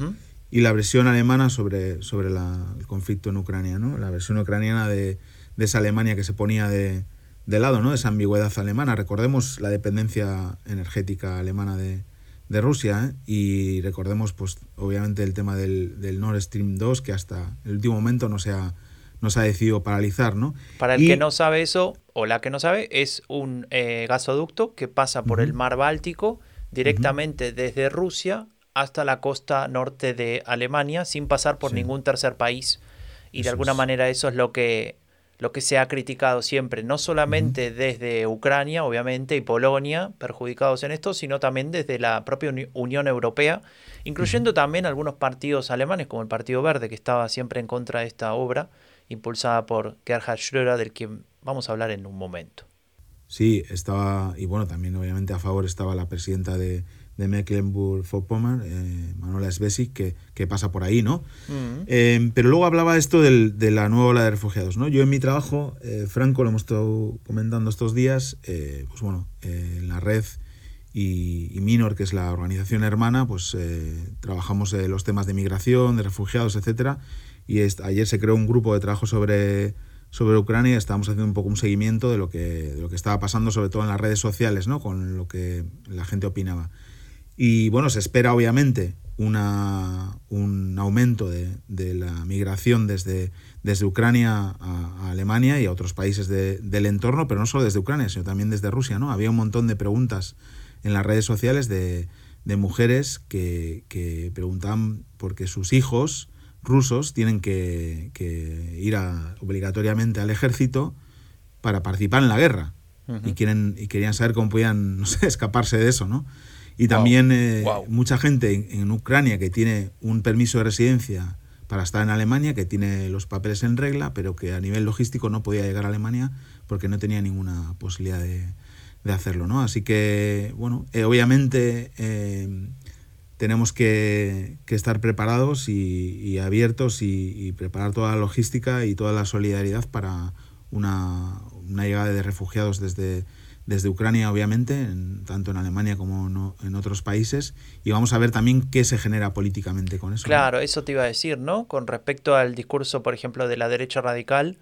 y la versión alemana sobre, sobre la, el conflicto en Ucrania, ¿no? La versión ucraniana de, de esa Alemania que se ponía de, de lado, ¿no? Esa ambigüedad alemana. Recordemos la dependencia energética alemana de, de Rusia ¿eh? y recordemos, pues, obviamente el tema del, del, Nord Stream 2 que hasta el último momento no se ha, no se ha decidido paralizar, ¿no? Para el que no sabe eso o la que no sabe es un eh, gasoducto que pasa por el mar Báltico directamente desde Rusia hasta la costa norte de Alemania sin pasar por ningún tercer país y de alguna manera eso es lo que lo que se ha criticado siempre, no solamente desde Ucrania, obviamente, y Polonia, perjudicados en esto, sino también desde la propia Unión Europea, incluyendo también algunos partidos alemanes, como el Partido Verde, que estaba siempre en contra de esta obra, impulsada por Gerhard Schröder, del que vamos a hablar en un momento. Sí, estaba, y bueno, también obviamente a favor estaba la presidenta de, de Mecklenburg-Vorpommern, eh, Manuela Svesik, que, que, pasa por ahí, ¿no? Mm. Eh, pero luego hablaba esto del, de la nueva ola de refugiados, ¿no? Yo en mi trabajo, eh, Franco, lo hemos estado comentando estos días, eh, pues bueno, en la red y, y, Minor, que es la organización hermana, pues trabajamos los temas de migración, de refugiados, etcétera, y ayer se creó un grupo de trabajo sobre sobre Ucrania estábamos haciendo un poco un seguimiento de lo que, de lo que estaba pasando, sobre todo en las redes sociales, ¿no? con lo que la gente opinaba. Y bueno, se espera obviamente una, un aumento de, de la migración desde, desde Ucrania a, Alemania y a otros países del entorno, pero no solo desde Ucrania, sino también desde Rusia. ¿no? Había un montón de preguntas en las redes sociales de, de mujeres que, que, preguntaban por qué sus hijos rusos tienen que, que ir obligatoriamente al ejército para participar en la guerra. y, quieren, y querían saber cómo podían no sé, escaparse de eso, ¿no? Y también eh, mucha gente en, Ucrania que tiene un permiso de residencia para estar en Alemania, que tiene los papeles en regla, pero que a nivel logístico no podía llegar a Alemania porque no tenía ninguna posibilidad de, hacerlo, ¿no? Así que, bueno, eh, obviamente eh, tenemos que, estar preparados y, abiertos y, preparar toda la logística y toda la solidaridad para una, una llegada de refugiados desde desde Ucrania, obviamente, tanto en Alemania como en otros países, y vamos a ver también qué se genera políticamente con eso. Claro, eso te iba a decir, ¿no? Con respecto al discurso, por ejemplo, de la derecha radical,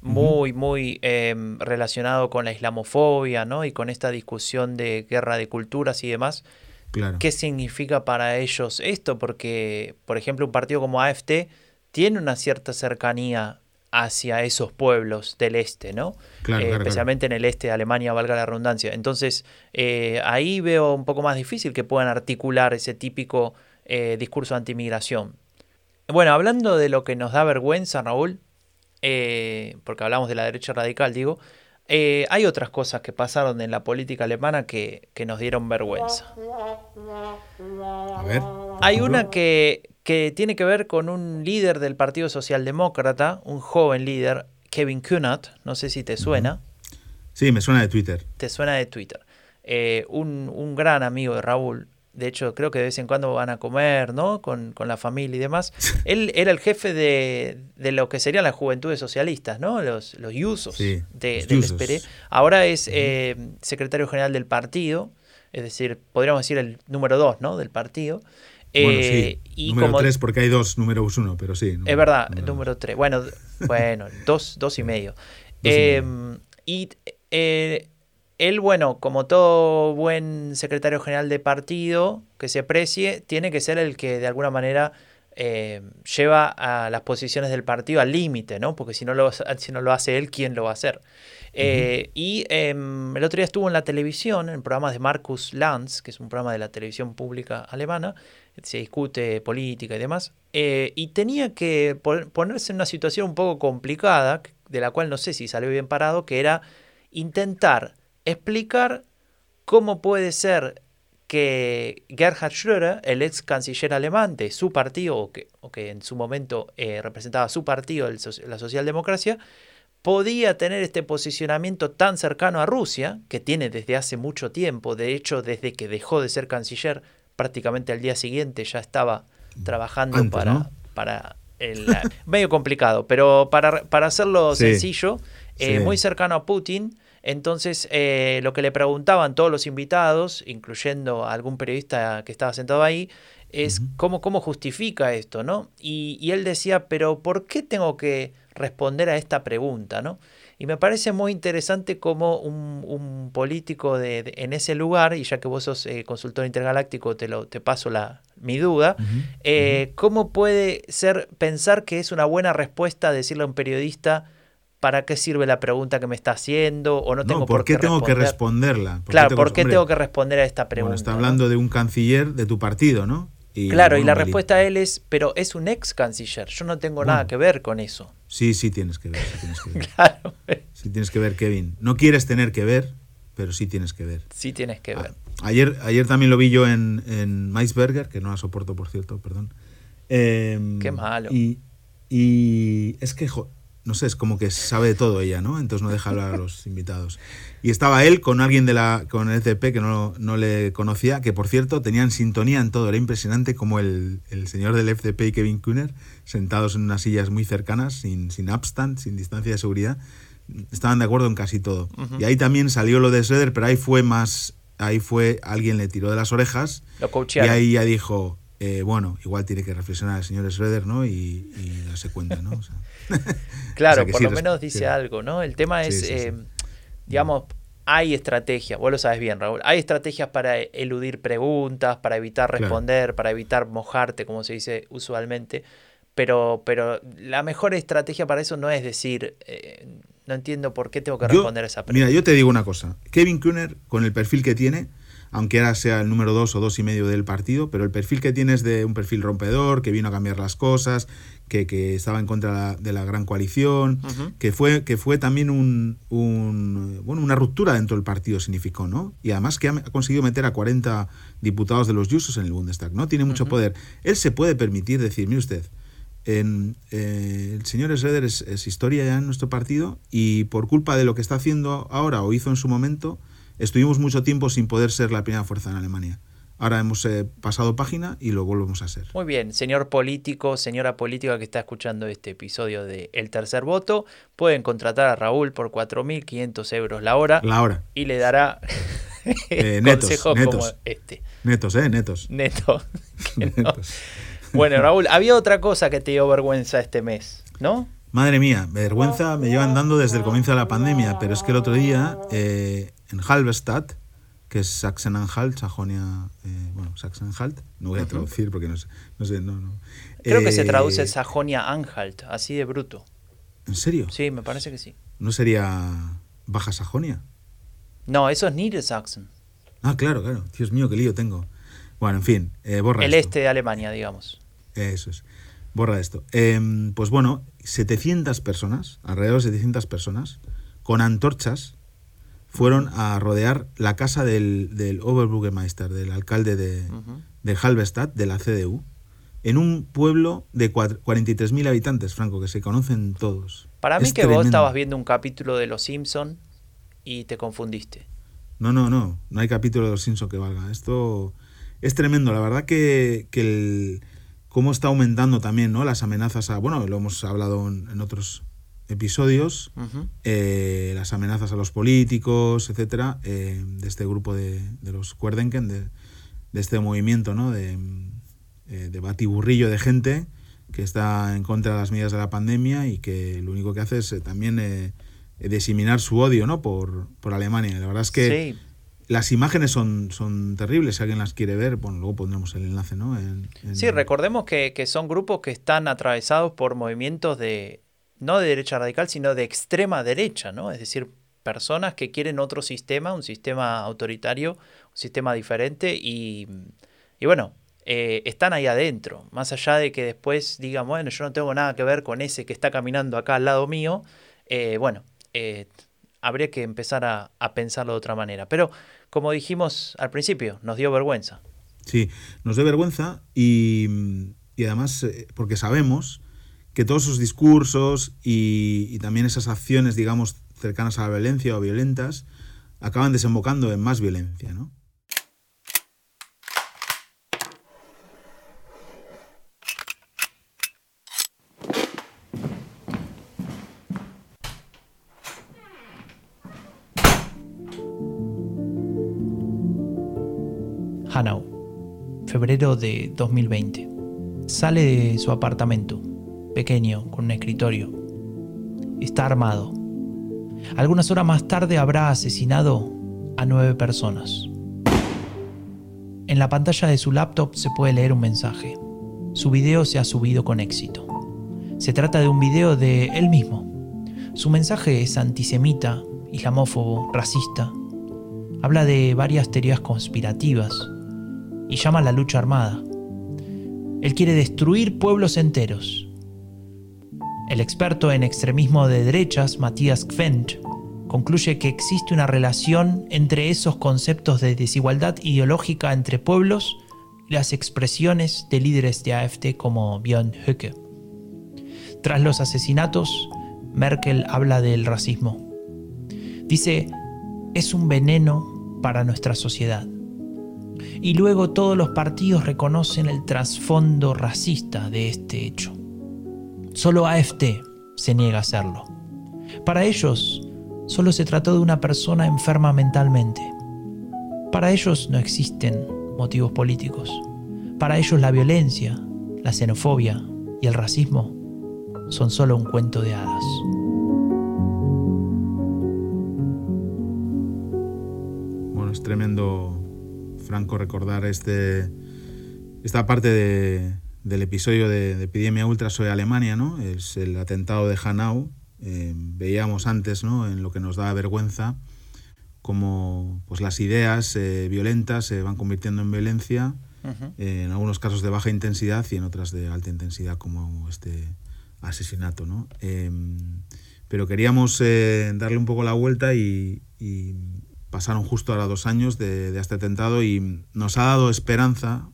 muy, muy em, relacionado con la islamofobia, ¿no? Y con esta discusión de guerra de culturas y demás. Claro. ¿Qué significa para ellos esto? Porque, por ejemplo, un partido como AFT tiene una cierta cercanía hacia esos pueblos del este, ¿no? Eh, especialmente en el este de Alemania, valga la redundancia. Entonces, eh, ahí veo un poco más difícil que puedan articular ese típico eh, discurso anti-inmigración. Bueno, hablando de lo que nos da vergüenza, Raúl, porque hablamos de la derecha radical, digo, hay otras cosas que pasaron en la política alemana que, que nos dieron vergüenza. A ver. Hay una que, que tiene que ver con un líder del Partido Socialdemócrata, un joven líder, Kevin Kunert, no sé si te suena. Sí, me suena de Twitter. Te suena de Twitter. Eh, un, gran amigo de Raúl, de hecho creo que de vez en cuando van a comer, ¿no? Con, la familia y demás. Él era el jefe de, lo que serían las juventudes socialistas, ¿no? Los, los usos de, del. Ahora es eh, secretario general del partido, es decir, podríamos decir el número dos, ¿no? Del partido. Bueno, sí. Eh, número 3 porque hay dos números uno, pero sí. es verdad, número 3. Bueno, bueno, dos, dos y medio. Em, y eh, él, bueno, como todo buen secretario general de partido que se aprecie, tiene que ser el que de alguna manera eh, lleva a las posiciones del partido al límite, ¿no? Porque si no, lo, si no lo hace él, ¿quién lo va a hacer? y em, el otro día estuvo en la televisión, en programas de Marcus Lanz, que es un programa de la televisión pública alemana, se discute política y demás, eh, y tenía que ponerse en una situación un poco complicada, de la cual no sé si salió bien parado, que era intentar explicar cómo puede ser que Gerhard Schröder, el ex canciller alemán de su partido, o que, que en su momento eh, representaba su partido, la socialdemocracia, podía tener este posicionamiento tan cercano a Rusia, que tiene desde hace mucho tiempo, de hecho desde que dejó de ser canciller prácticamente al día siguiente ya estaba trabajando para, para el, medio complicado, pero para, para hacerlo sencillo, eh, muy cercano a Putin. Entonces, eh, lo que le preguntaban todos los invitados, incluyendo a algún periodista que estaba sentado ahí, es cómo, cómo justifica esto, ¿no? Y, y, él decía, pero ¿por qué tengo que responder a esta pregunta, ¿no? Y me parece muy interesante cómo un, político de, en ese lugar, y ya que vos sos eh, consultor intergaláctico, te, lo, te paso la, mi duda, eh, ¿cómo puede ser pensar que es una buena respuesta decirle a un periodista para qué sirve la pregunta que me está haciendo o no tengo por, qué, tengo que responderla? claro, ¿por qué tengo que responder a esta pregunta? Bueno, está hablando de un canciller de tu partido, ¿no? Claro, y la respuesta a él es, pero es un ex canciller, yo no tengo nada que ver con eso. Sí, sí tienes que ver. Sí tienes que ver. claro. Sí tienes que ver, Kevin. No quieres tener que ver, pero sí tienes que ver. Sí tienes que ver. ayer, ayer también lo vi yo en, en Maisberger, que no la soporto, por cierto, perdón. Em, Qué malo. Y, y es que, no sé, es como que sabe de todo ella, ¿no? Entonces no deja hablar a los invitados. Y estaba él con alguien de la con el ECP que no, no le conocía, que por cierto tenían sintonía en todo. Era impresionante como el, el señor del FCP y Kevin Kuhner, sentados en unas sillas muy cercanas, sin, sin upstand, sin distancia de seguridad, estaban de acuerdo en casi todo. Y ahí también salió lo de Schroeder, pero ahí fue más, ahí fue, alguien le tiró de las orejas. y ahí ya dijo, eh, bueno, igual tiene que reflexionar el señor Schroeder, ¿no? Y, darse cuenta, ¿no? claro, por lo menos dice algo, ¿no? El tema es, eh, digamos, hay estrategias, vos lo sabes bien, Raúl, hay estrategias para eludir preguntas, para evitar responder, para evitar mojarte, como se dice usualmente, pero, pero la mejor estrategia para eso no es decir, eh, no entiendo por qué tengo que responder esa pregunta. Mira, yo te digo una cosa, Kevin Kuhner, con el perfil que tiene, aunque ahora sea el número dos o dos y medio del partido, pero el perfil que tiene es de un perfil rompedor, que vino a cambiar las cosas, que, estaba en contra de la gran coalición, que, fue, que fue también un, bueno, una ruptura dentro del partido, significó, ¿no? Y además que ha, conseguido meter a 40 diputados de los Jusos en el Bundestag, ¿no? Tiene mucho poder. Él se puede permitir decir, mire usted, en, eh, el señor Schroeder es, es, historia ya en nuestro partido y por culpa de lo que está haciendo ahora o hizo en su momento, estuvimos mucho tiempo sin poder ser la primera fuerza en Alemania. Ahora hemos eh, pasado página y lo volvemos a ser. Muy bien, señor político, señora política que está escuchando este episodio de El Tercer Voto, pueden contratar a Raúl por 4.500 euros la hora. La hora. Y le dará eh, consejos como este. Netos, ¿eh? Netos. Netos. Bueno, Raúl, había otra cosa que te dio vergüenza este mes, ¿no? Madre mía, vergüenza me llevan dando desde el comienzo de la pandemia, pero es que el otro día eh, en Halberstadt, que es Sachsen-Anhalt, Sajonia, eh, bueno, Sachsen-Anhalt, no voy a traducir porque no sé, no sé, no, no. Creo que se traduce eh, Sajonia-Anhalt, así de bruto. ¿En serio? Sí, me parece que sí. ¿No sería Baja Sajonia? No, eso es Niedersachsen. Ah, claro, claro. Dios mío, qué lío tengo. Bueno, en fin, eh, borra El este de Alemania, digamos. Eso es. Borra esto. Em, pues bueno, 700 personas, alrededor de 700 personas, con antorchas, fueron a rodear la casa del, del Oberbürgermeister, del alcalde de, de Halberstadt, de la CDU, en un pueblo de 43.000 habitantes, Franco, que se conocen todos. Para mí que vos estabas viendo un capítulo de Los Simpson y te confundiste. No, no, no, no hay capítulo de Los Simpson que valga. Esto es tremendo, la verdad que, que el, cómo está aumentando también ¿no? las amenazas a, bueno, lo hemos hablado en otros episodios, eh, las amenazas a los políticos, etcétera, eh, de este grupo de, de los Cuerdenken, de, de, este movimiento ¿no? de, eh, de batiburrillo de gente que está en contra de las medidas de la pandemia y que lo único que hace es también diseminar su odio ¿no? por, por Alemania. La verdad es que las imágenes son, son terribles, si alguien las quiere ver, bueno, luego pondremos el enlace, ¿no? Sí, recordemos que, que, son grupos que están atravesados por movimientos de, no de derecha radical, sino de extrema derecha, ¿no? Es decir, personas que quieren otro sistema, un sistema autoritario, un sistema diferente y, y bueno, eh, están ahí adentro, más allá de que después digan, bueno, yo no tengo nada que ver con ese que está caminando acá al lado mío, eh, bueno, eh, habría que empezar a, a, pensarlo de otra manera. Pero como dijimos al principio, nos dio vergüenza. Sí, nos dio vergüenza y, y además porque sabemos que todos sus discursos y, también esas acciones, digamos, cercanas a la violencia o violentas, acaban desembocando en más violencia, ¿no? Hanau, febrero de 2020. Sale de su apartamento, pequeño, con un escritorio. Está armado. Algunas horas más tarde habrá asesinado a nueve personas. En la pantalla de su laptop se puede leer un mensaje. Su video se ha subido con éxito. Se trata de un video de él mismo. Su mensaje es antisemita, islamófobo, racista. Habla de varias teorías conspirativas y llama a la lucha armada. Él quiere destruir pueblos enteros, el experto en extremismo de derechas, Matthias Kvench, concluye que existe una relación entre esos conceptos de desigualdad ideológica entre pueblos y las expresiones de líderes de AfD como Björn Höcke. Tras los asesinatos, Merkel habla del racismo. Dice, es un veneno para nuestra sociedad. Y luego todos los partidos reconocen el trasfondo racista de este hecho. Solo AFT se niega a hacerlo. Para ellos, solo se trató de una persona enferma mentalmente. Para ellos no existen motivos políticos. Para ellos la violencia, la xenofobia y el racismo son solo un cuento de hadas. bueno, es tremendo, Franco, recordar este, esta parte de, del episodio de, Epidemia Ultra sobre Alemania, ¿no? Es el atentado de Hanau. Eh, veíamos antes, ¿no? En lo que nos da vergüenza, como pues, las ideas eh, violentas se van convirtiendo en violencia, eh, en algunos casos de baja intensidad y en otras de alta intensidad, como este asesinato, ¿no? pero queríamos darle un poco la vuelta y, pasaron justo ahora dos años de, este atentado y nos ha dado esperanza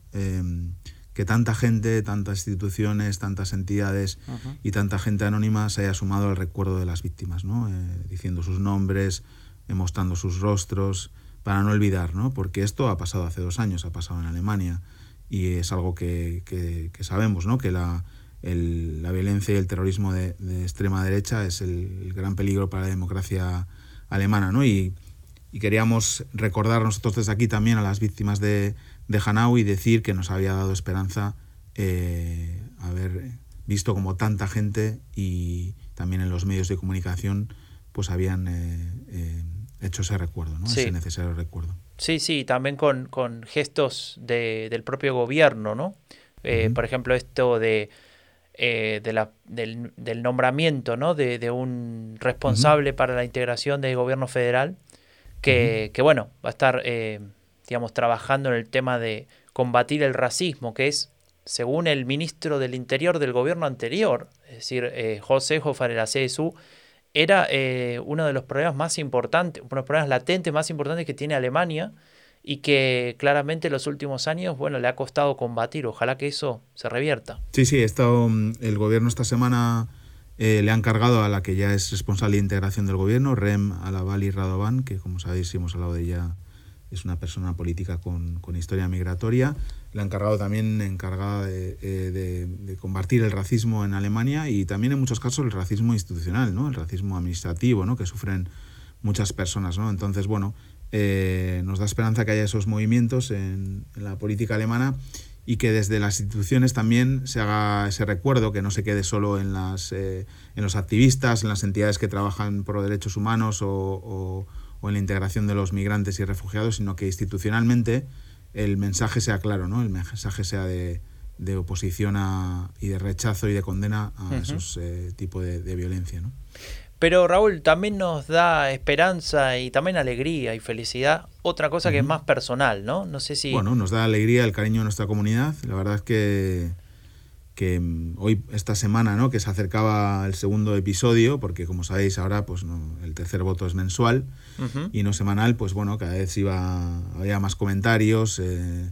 que tanta gente, tantas instituciones, tantas entidades y tanta gente anónima se haya sumado al recuerdo de las víctimas, ¿no? Eh, diciendo sus nombres, eh, mostrando sus rostros, para no olvidar, ¿no? porque esto ha pasado hace dos años, ha pasado en Alemania y es algo que, sabemos, ¿no? que la, la, violencia y el terrorismo de, extrema derecha es el, gran peligro para la democracia alemana. ¿no? Y, y queríamos recordar nosotros desde aquí también a las víctimas de, de Hanau y decir que nos había dado esperanza eh, haber visto como tanta gente y también en los medios de comunicación pues habían eh, eh, hecho ese recuerdo, ¿no? ese necesario recuerdo. Sí, sí, también con, con gestos de, del propio gobierno, ¿no? Por ejemplo, esto de, de la, del, del, nombramiento ¿no? de, de un responsable para la integración del gobierno federal, que, que bueno, va a estar digamos, trabajando en el tema de combatir el racismo, que es, según el ministro del Interior del gobierno anterior, es decir, eh, José Jofarela CSU, era eh, uno de los problemas más importantes, uno de los problemas latentes más importantes que tiene Alemania y que claramente en los últimos años, bueno, le ha costado combatir. Ojalá que eso se revierta. Sí, sí, esto, mm, el gobierno esta semana eh, le ha encargado a la que ya es responsable de integración del gobierno, Rem Alavali Radovan, que como sabéis hemos hablado de ella es una persona política con, historia migratoria. La ha encargado también encargada eh, de, combatir el racismo en Alemania y también en muchos casos el racismo institucional, ¿no? el racismo administrativo ¿no? que sufren muchas personas. ¿no? Entonces, bueno, eh, nos da esperanza que haya esos movimientos en, la política alemana y que desde las instituciones también se haga ese recuerdo, que no se quede solo en, las, eh, en los activistas, en las entidades que trabajan por derechos humanos o o en la integración de los migrantes y refugiados, sino que institucionalmente el mensaje sea claro, ¿no? El mensaje sea de, oposición y de rechazo y de condena a esos eh, tipos de, violencia, ¿no? Pero Raúl, también nos da esperanza y también alegría y felicidad, otra cosa que es más personal, ¿no? No sé si... Bueno, nos da alegría el cariño de nuestra comunidad. La verdad es que que mm, hoy, esta semana, ¿no? que se acercaba el segundo episodio, porque como sabéis ahora pues no, el tercer voto es mensual y no semanal, pues bueno, cada vez iba, había más comentarios eh,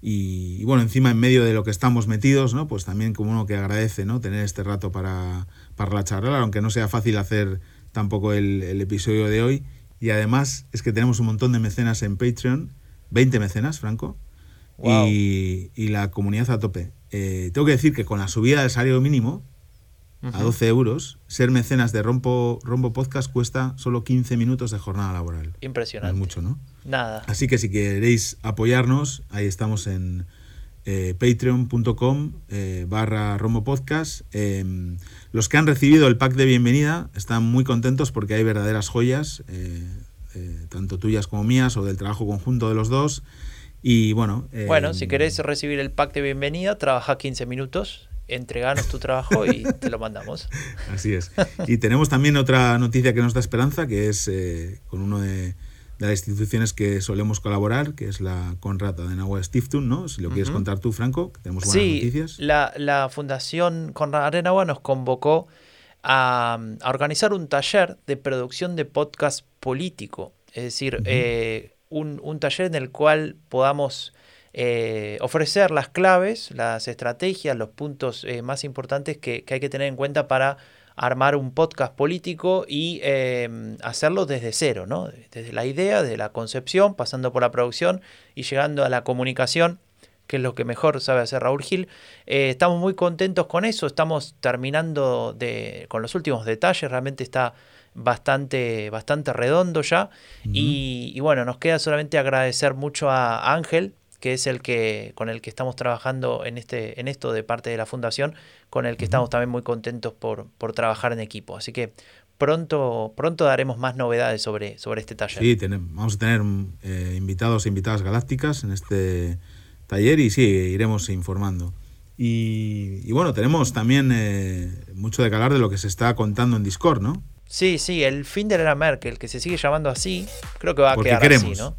y, bueno, encima en medio de lo que estamos metidos, ¿no? pues también como uno que agradece ¿no? tener este rato para, para la charla, aunque no sea fácil hacer tampoco el, el episodio de hoy. Y además es que tenemos un montón de mecenas en Patreon, 20 mecenas, Franco, y, y la comunidad a tope. Eh, tengo que decir que con la subida del salario mínimo a 12 euros, ser mecenas de Rombo, Rombo Podcast cuesta solo 15 minutos de jornada laboral. Impresionante. No es mucho, ¿no? Nada. Así que si queréis apoyarnos, ahí estamos en eh, patreon.com eh, barra Rombo Podcast. Em, los que han recibido el pack de bienvenida están muy contentos porque hay verdaderas joyas, tanto tuyas como mías, o del trabajo conjunto de los dos. Y bueno. bueno, si em, querés recibir el pack de bienvenida, trabaja 15 minutos, entreganos tu trabajo y te lo mandamos. Así es. Y tenemos también otra noticia que nos da esperanza, que es eh, con uno de, las instituciones que solemos colaborar, que es la Conrad Adenauer Stiftung, ¿no? Si lo quieres contar tú, Franco, tenemos buenas sí, noticias. La, la Fundación Conrad Adenauer nos convocó a, organizar un taller de producción de podcast político. Es decir, un, taller en el cual podamos eh, ofrecer las claves, las estrategias, los puntos eh, más importantes que, hay que tener en cuenta para armar un podcast político y em, hacerlo desde cero, ¿no? Desde la idea, desde la concepción, pasando por la producción y llegando a la comunicación, que es lo que mejor sabe hacer Raúl Gil. Eh, estamos muy contentos con eso, estamos terminando de, con los últimos detalles, realmente está bastante, bastante redondo ya. y, bueno, nos queda solamente agradecer mucho a Ángel, que es el que con el que estamos trabajando en este en esto de parte de la fundación, con el que estamos también muy contentos por, por trabajar en equipo. Así que pronto, pronto daremos más novedades sobre, sobre este taller. Sí, tenemos, vamos a tener eh, invitados e invitadas galácticas en este taller y sí, iremos informando. Y, bueno, tenemos también eh, mucho de calar de lo que se está contando en Discord, ¿no? Sí, sí, el fin de la Merkel, que se sigue llamando así, creo que va a quedar queremos. así, ¿no?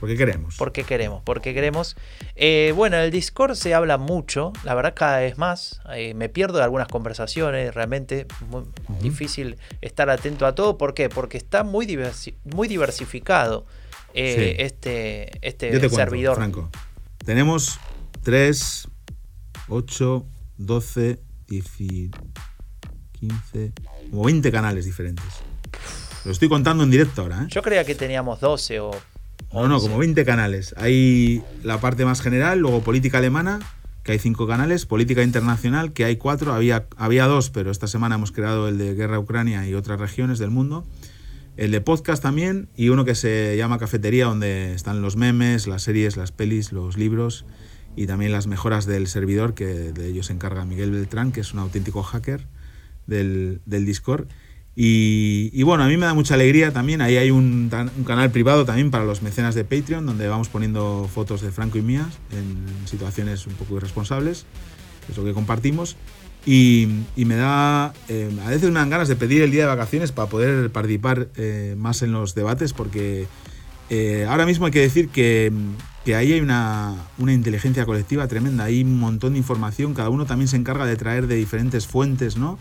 Porque queremos. Porque queremos, porque queremos. Eh, bueno, en el Discord se habla mucho, la verdad cada vez más. Eh, me pierdo de algunas conversaciones, realmente muy difícil estar atento a todo. ¿Por qué? Porque está muy, muy diversificado este, este servidor. Franco. Tenemos 3, 8, 12, 15, como 20 canales diferentes. Lo estoy contando en directo ahora. ¿eh? Yo creía que teníamos 12 o... No, no, como 20 canales. Hay la parte más general, luego política alemana, que hay 5 canales, política internacional, que hay 4, había, había 2, pero esta semana hemos creado el de guerra Ucrania y otras regiones del mundo. El de podcast también y uno que se llama Cafetería, donde están los memes, las series, las pelis, los libros y también las mejoras del servidor, que de ellos se encarga Miguel Beltrán, que es un auténtico hacker del, Discord. Y, bueno, a mí me da mucha alegría también. Ahí hay un, canal privado también para los mecenas de Patreon, donde vamos poniendo fotos de Franco y mías en situaciones un poco irresponsables, que es lo que compartimos. Y, me da, eh, a veces me dan ganas de pedir el día de vacaciones para poder participar eh, más en los debates, porque eh, ahora mismo hay que decir que, que ahí hay una, inteligencia colectiva tremenda, hay un montón de información, cada uno también se encarga de traer de diferentes fuentes, ¿no?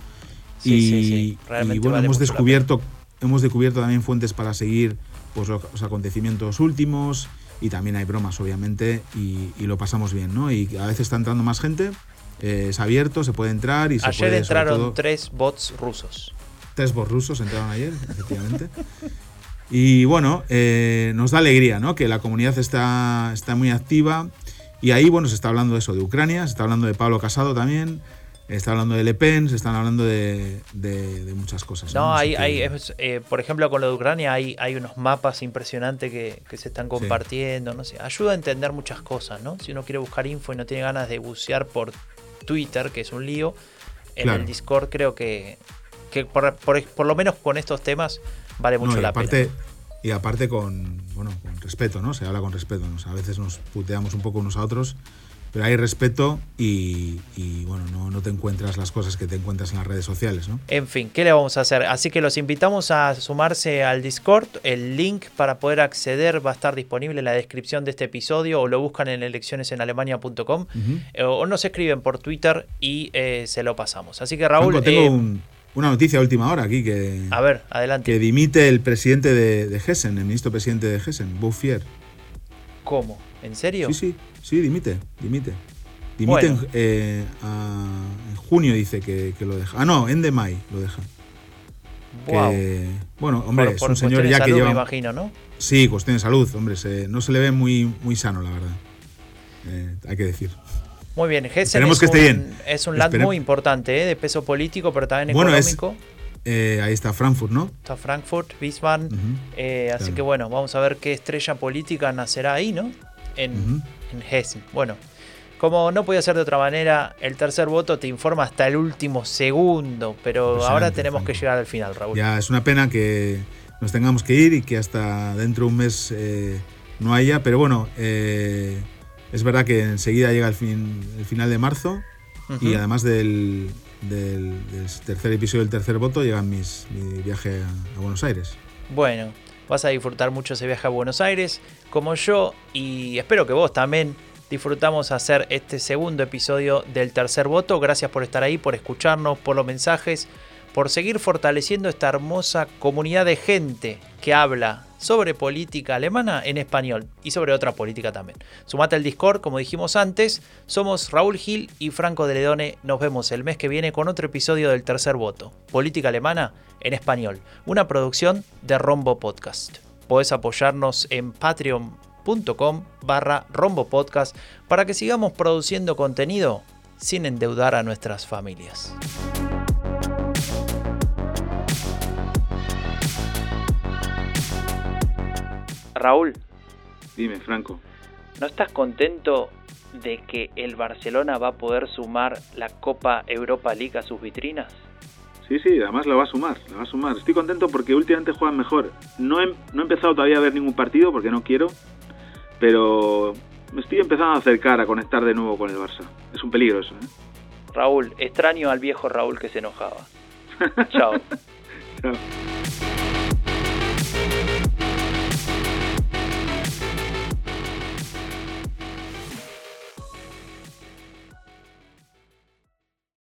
Y, bueno, hemos descubierto, hemos descubierto también fuentes para seguir pues, los acontecimientos últimos y también hay bromas, obviamente, y, lo pasamos bien, ¿no? Y a veces está entrando más gente, eh, es abierto, se puede entrar y se Ayer entraron tres bots rusos. Tres bots rusos entraron ayer, efectivamente. Y bueno, eh, nos da alegría ¿no? que la comunidad está, está muy activa. Y ahí, bueno, se está hablando de eso, de Ucrania, se está hablando de Pablo Casado también, está hablando de Le Pen, se están hablando de, muchas cosas. No, hay, hay eh, por ejemplo, con lo de Ucrania hay, hay unos mapas impresionantes que, se están compartiendo, no sé, ayuda a entender muchas cosas, ¿no? Si uno quiere buscar info y no tiene ganas de bucear por Twitter, que es un lío, en el Discord creo que, que por, por, lo menos con estos temas vale mucho la pena. Y aparte con, bueno, con respeto, ¿no? Se habla con respeto. A veces nos puteamos un poco unos a otros, pero hay respeto y, bueno, no, no, te encuentras las cosas que te encuentras en las redes sociales, ¿no? En fin, ¿qué le vamos a hacer? Así que los invitamos a sumarse al Discord. El link para poder acceder va a estar disponible en la descripción de este episodio o lo buscan en eleccionesenalemania.com eh, o nos escriben por Twitter y eh, se lo pasamos. Así que Raúl... tengo eh, un una noticia última hora aquí que. A ver, adelante. Que dimite el presidente de, de Hessen, el ministro presidente de Hessen, Bouffier. ¿Cómo? ¿En serio? Sí, sí, sí, dimite, dimite. Dimite en, eh, junio, dice que, lo deja. Ah, no, en de mayo lo deja. bueno, hombre, es un señor ya que lleva. me imagino, ¿no? Sí, cuestión de salud, hombre, no se le ve muy, muy sano, la verdad. Eh, hay que decir. Muy bien, Hessen es, un, es un land muy importante, ¿eh? de peso político, pero también económico. Eh, ahí está Frankfurt, ¿no? Está Frankfurt, Wiesbaden. Eh, así que bueno, vamos a ver qué estrella política nacerá ahí, ¿no? En, en Hessen. Bueno, como no podía ser de otra manera, el tercer voto te informa hasta el último segundo, pero ahora tenemos que llegar al final, Raúl. Ya, es una pena que nos tengamos que ir y que hasta dentro de un mes no haya, pero bueno, es verdad que enseguida llega el, fin, el final de marzo y además del, tercer episodio del tercer voto llega mis, mi viaje a, Buenos Aires. Bueno, vas a disfrutar mucho ese viaje a Buenos Aires, como yo, y espero que vos también disfrutamos hacer este segundo episodio del tercer voto. Gracias por estar ahí, por escucharnos, por los mensajes, por seguir fortaleciendo esta hermosa comunidad de gente que habla sobre política alemana en español y sobre otra política también. Sumate al Discord, como dijimos antes. Somos Raúl Gil y Franco de Ledone. Nos vemos el mes que viene con otro episodio del Tercer Voto, Política Alemana en Español, una producción de Rombo Podcast. Podés apoyarnos en patreon.com barra Rombo Podcast para que sigamos produciendo contenido sin endeudar a nuestras familias. Raúl. Dime, Franco. ¿No estás contento de que el Barcelona va a poder sumar la Copa Europa League a sus vitrinas? Sí, sí, además lo va a sumar, lo va a sumar. Estoy contento porque últimamente juegan mejor. No he, no he empezado todavía a ver ningún partido porque no quiero, pero me estoy empezando a acercar a conectar de nuevo con el Barça. Es un peligro eso, ¿eh? Raúl, extraño al viejo Raúl que se enojaba. Chao. Chao.